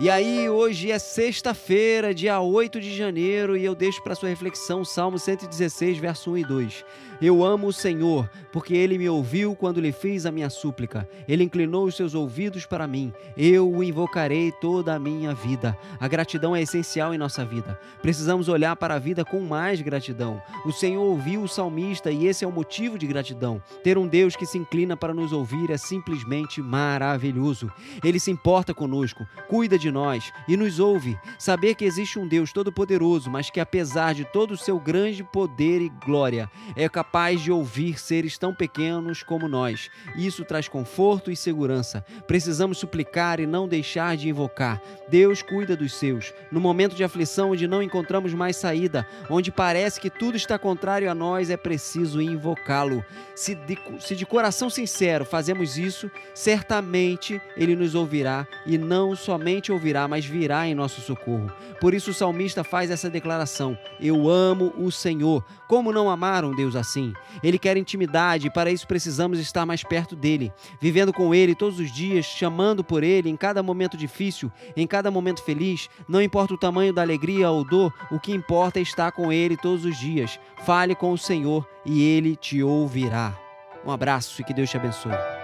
E aí, hoje é sexta-feira, dia 8 de janeiro, e eu deixo para sua reflexão Salmo 116, verso 1 e 2. Eu amo o Senhor, porque ele me ouviu quando lhe fiz a minha súplica. Ele inclinou os seus ouvidos para mim. Eu o invocarei toda a minha vida. A gratidão é essencial em nossa vida. Precisamos olhar para a vida com mais gratidão. O Senhor ouviu o salmista e esse é o motivo de gratidão. Ter um Deus que se inclina para nos ouvir é simplesmente maravilhoso. Ele se importa conosco, cuida de de nós e nos ouve. Saber que existe um Deus todo-poderoso, mas que apesar de todo o seu grande poder e glória, é capaz de ouvir seres tão pequenos como nós. Isso traz conforto e segurança. Precisamos suplicar e não deixar de invocar. Deus cuida dos seus. No momento de aflição onde não encontramos mais saída, onde parece que tudo está contrário a nós, é preciso invocá-lo. Se de, se de coração sincero fazemos isso, certamente ele nos ouvirá e não somente ouvirá, mas virá em nosso socorro. Por isso o salmista faz essa declaração: Eu amo o Senhor. Como não amar um Deus assim? Ele quer intimidade e para isso precisamos estar mais perto dele, vivendo com ele todos os dias, chamando por ele em cada momento difícil, em cada momento feliz. Não importa o tamanho da alegria ou dor, o que importa é estar com ele todos os dias. Fale com o Senhor e ele te ouvirá. Um abraço e que Deus te abençoe.